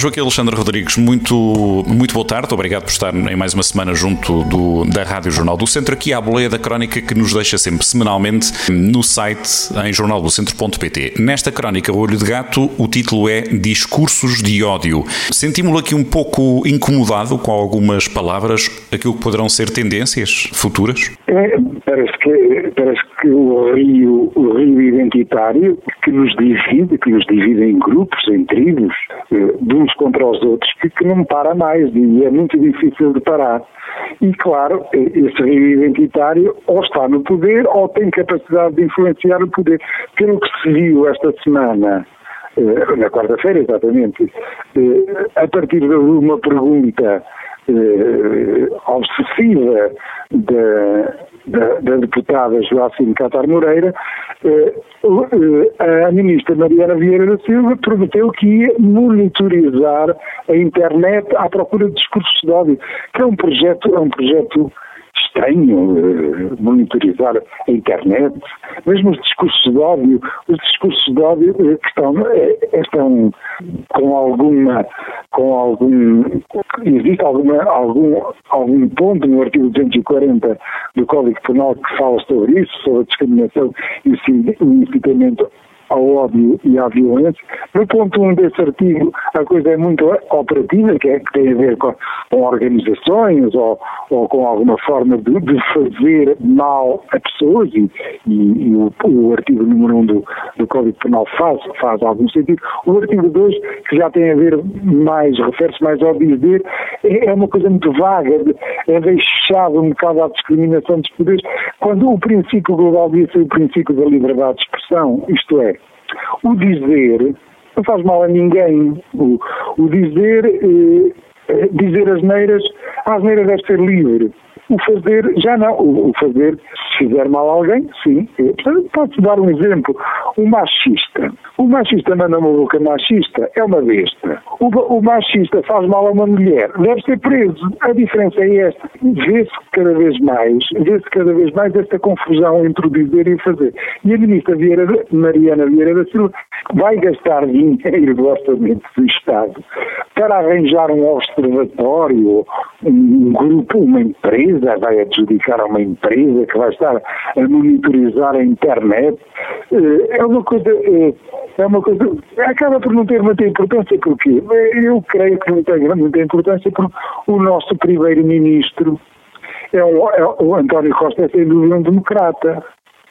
Joaquim Alexandre Rodrigues, muito, muito boa tarde, obrigado por estar em mais uma semana junto do, da Rádio Jornal do Centro, aqui à boleia da crónica que nos deixa sempre semanalmente no site em jornaldocentro.pt. Nesta crónica Olho de Gato, o título é Discursos de ódio. Sentimos-lo aqui um pouco incomodado com algumas palavras, aquilo que poderão ser tendências futuras? É, parece que, parece que o rio, o rio identitário que nos divide, que nos divide em grupos, em tribos, eh, de uns contra os outros, que, que não para mais e é muito difícil de parar. E, claro, eh, esse rio identitário ou está no poder ou tem capacidade de influenciar o poder. Pelo que se viu esta semana, eh, na quarta-feira, exatamente, a partir de uma pergunta obsessiva da, da, da deputada Joacim Catar Moreira, eh, eh, a ministra Mariana Vieira da Silva prometeu que ia monitorizar a internet à procura de discursos de ódio, que é um projeto, é um projeto estranho eh, monitorizar a internet, mesmo os discursos de ódio, os discursos de ódio eh, que estão, eh, estão com alguma, com algum, existe alguma, algum, algum ponto no artigo 240 do Código Penal que fala sobre isso, sobre a discriminação e o incitamento ao ódio e à violência. No ponto 1 um desse artigo, a coisa é muito operativa, que, é, que tem a ver com, com organizações ou, ou, com alguma forma de, de, fazer mal a pessoas, e, e, e o, o, artigo número 1 um do, do Código Penal faz, faz algum sentido. O artigo 2, que já tem a ver mais, refere-se mais ao dizer, é, é uma coisa muito vaga, é deixado um bocado à discriminação dos poderes, quando o princípio global devia ser o princípio da liberdade de expressão, isto é, o dizer não faz mal a ninguém. O, o dizer, eh, eh dizer as neiras, a asneira deve ser livre. O fazer, já não. O, o fazer, se fizer mal a alguém, sim. Pode-se dar um exemplo. O machista. O machista manda uma boca machista, é uma besta. O, o machista faz mal a uma mulher, deve ser preso. A diferença é esta. Vê-se cada vez mais, vê-se cada vez mais esta confusão entre o dizer e o fazer. E a ministra Vieira, Mariana Vieira da Silva vai gastar dinheiro do orçamento do Estado para arranjar um observatório, um grupo, uma empresa, vai adjudicar a uma empresa que vai estar a monitorizar a internet. Eh, é uma coisa, eh, é uma coisa, acaba por não ter muita importância, porque eu creio que não tem muita importância porque o nosso primeiro-ministro é é o António Costa é sem dúvida um democrata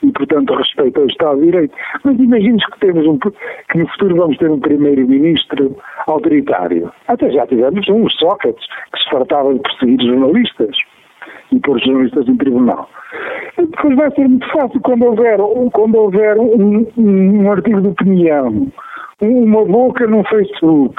e, portanto, respeita o Estado de Direito. Mas imagines que, temos um, que no futuro vamos ter um primeiro-ministro autoritário. Até já tivemos um, Sócrates, que se fartava de perseguir jornalistas e pôr jornalistas em tribunal. Depois vai ser muito fácil quando houver, quando houver um, um, artigo de opinião, uma boca no Facebook,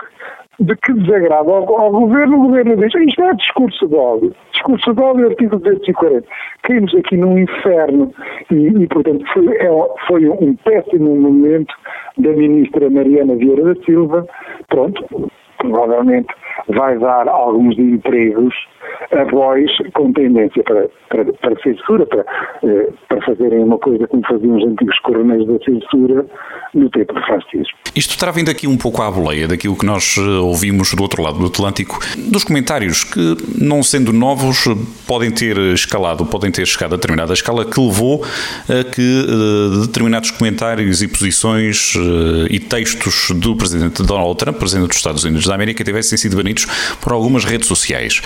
de que desagrada ao, ao, governo, o governo diz isto é discurso de ódio. Discurso de ódio, artigo 240. Caímos aqui num inferno e, e portanto, foi, é, foi, um péssimo momento da ministra Mariana Vieira da Silva. Pronto, provavelmente vai dar alguns empregos a voz com tendência para, para, para censura, para, eh, para fazerem uma coisa como faziam os antigos coronéis da censura no tempo de fascismo. Isto terá vindo aqui um pouco à boleia daquilo que nós eh, ouvimos do outro lado do Atlântico, dos comentários que, não sendo novos, podem ter escalado, podem ter chegado a determinada escala que levou a que uh, determinados comentários e posições uh, e textos do presidente Donald Trump, presidente dos Estados Unidos da América, tivessem sido banidos por algumas redes sociais.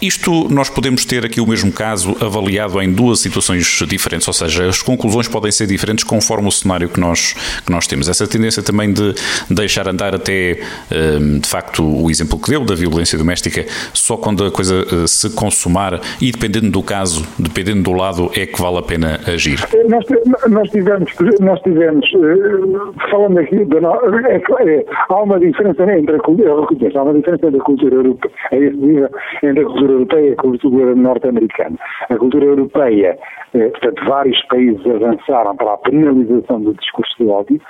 Isto nós podemos ter aqui o mesmo caso avaliado em duas situações diferentes, ou seja, as conclusões podem ser diferentes conforme o cenário que nós, que nós temos. Essa tendência também de deixar andar até, hum, de facto, o exemplo que deu da violência doméstica, só quando a coisa eh, se consumar e dependendo do caso, dependendo do lado, é que vale a pena agir. Nós, nós tivemos, nós tivemos eh, falando aqui, de, é, é, há uma diferença entre a, há uma diferença entre a cultura europeia, entre a cultura cultura europeia e a cultura norte-americana. A cultura europeia, eh, portanto, vários países avançaram para a penalização do discurso de ódio.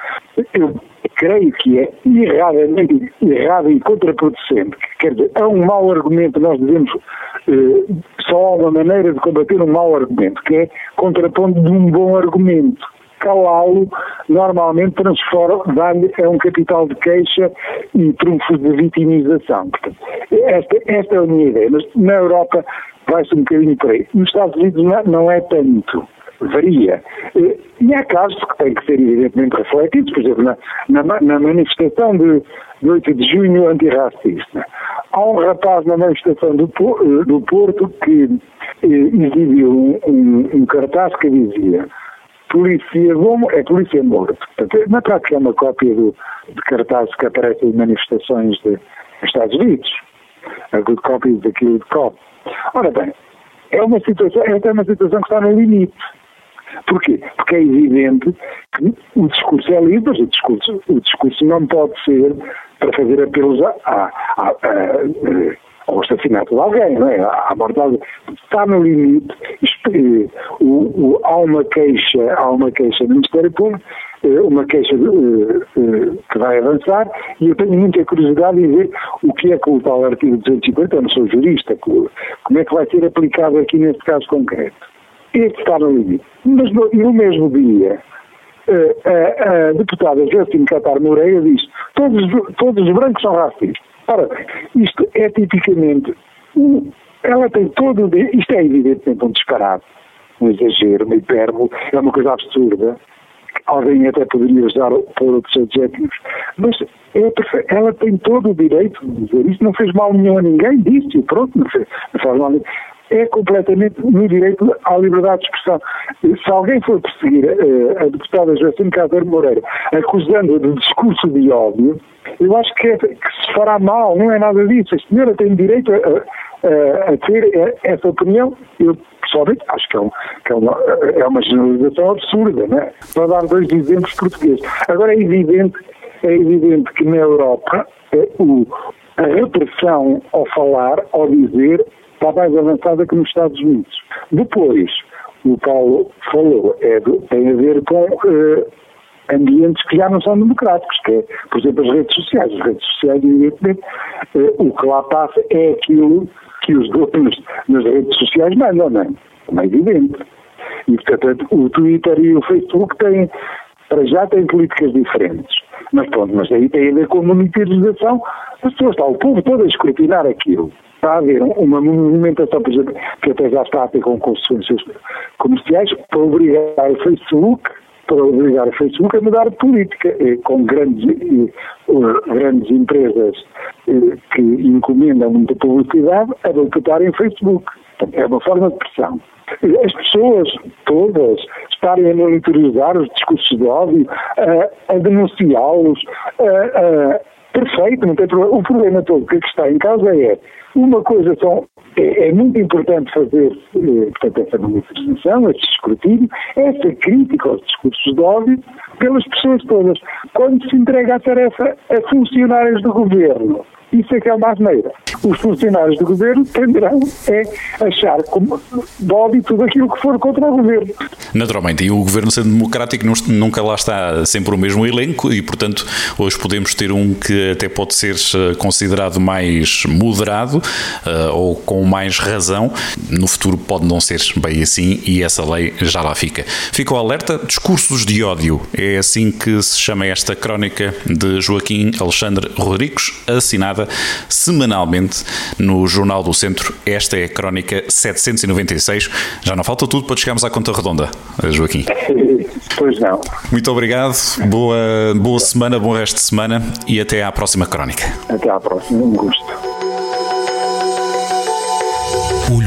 Eu creio que é erradamente errado e contraproducente. Quer dizer, há um mau argumento, nós dizemos eh, só há uma maneira de combater um mau argumento, que é contrapondo de um bom argumento calá-lo normalmente transforma, dá-lhe é um capital de queixa e trunfos de vitimização. Portanto, esta, esta é a minha ideia, mas na Europa vai-se um bocadinho por aí. Nos Estados Unidos não, não é tanto varia. E há casos que têm que ser evidentemente refletidos, por exemplo, na, na, na manifestação de, de 8 de junho antirracista. Há um rapaz na manifestação do, do Porto que eh, exibiu um, um, um cartaz que dizia polícia bom é polícia morto. Portanto, prática é uma cópia do, de cartazes que aparecem em manifestações de, dos Estados Unidos. A good copy is the cop. Ora bem, é uma situação, esta é uma situação que está no limite. Porquê? Porque é evidente que o discurso é livre, mas o discurso, o discurso não pode ser para fazer apelos a, a, a, a ao assassinato de alguém, não é? à morte de alguém. Está no limite. Eh, o, o, há uma queixa, há uma queixa do Ministério Público, eh, uma queixa uh, que vai avançar, e eu tenho muita curiosidade em ver o que é que o tal artigo 250, eu não sou jurista, como é que vai ser aplicado aqui neste caso concreto. Este está no limite. Mas no, no mesmo dia, a, a deputada Justin Catar Moreira diz todos, todos os brancos são racistas. Ora isto é tipicamente. Ela tem todo. Isto é evidentemente um disparate, um exagero, uma hipérbole, é uma coisa absurda. Alguém até poderia usar por outros adjetivos, mas é ela tem todo o direito de dizer isto, não fez mal nenhum a ninguém, disse, pronto, não fez, não faz mal é completamente no direito à liberdade de expressão. Se alguém for perseguir uh, a deputada Joacine Cadeiro Moreira acusando-a de discurso de ódio, eu acho que, é, que, se fará mal, não é nada disso. A senhora tem direito a, a, a ter essa opinião. Eu, pessoalmente, acho que, é, um, que é, uma, é uma generalização absurda, não é? Para dar dois exemplos portugueses. Agora é evidente, é evidente que na Europa é, o, a repressão ao falar, ao dizer, está mais avançada que nos Estados Unidos. Depois, o Paulo falou, é, tem a ver com uh, ambientes que já não são democráticos, que é, por exemplo, as redes sociais. As redes sociais, evidentemente, uh, o que lá passa é aquilo que os donos nas redes sociais mandam, não é? Como é evidente. E, portanto, o Twitter e o Facebook têm, para já, têm políticas diferentes. Mas pronto, mas aí tem a ver com a monitorização. As pessoas, está o povo todo a escrutinar aquilo está a haver uma movimentação, por exemplo, que até já está a ter com consequências comerciais, para obrigar o Facebook para obrigar o Facebook a mudar de política, eh, com grandes, eh, grandes empresas eh, que encomendam muita publicidade a boicotarem Facebook. É uma forma de pressão. As pessoas todas estarem a monitorizar os discursos de ódio, a, a denunciá-los, perfeito, não tem problema. O problema todo que está em causa é uma coisa é, é muito importante fazer eh, portanto, essa manifestação, esse escrutínio, essa crítica aos discursos de ódio pelas pessoas todas. Quando se entrega a tarefa a funcionários do governo, isso é que é uma asneira. Os funcionários do governo tenderão é achar como dóbio tudo aquilo que for contra o governo. Naturalmente, e o governo sendo democrático nunca lá está sempre o mesmo elenco e, portanto, hoje podemos ter um que até pode ser eh, considerado mais moderado uh, ou com mais razão. No futuro pode não ser bem assim e essa lei já lá fica. Fica o alerta, discursos de ódio. É assim que se chama esta crónica de Joaquim Alexandre Rodrigues, assinada semanalmente no Jornal do Centro. Esta é a crónica 796. Já não falta tudo para chegarmos à conta redonda, Joaquim. Pois não. Muito obrigado, boa, boa semana, bom resto de semana e até à próxima crónica. Até à próxima, um gosto.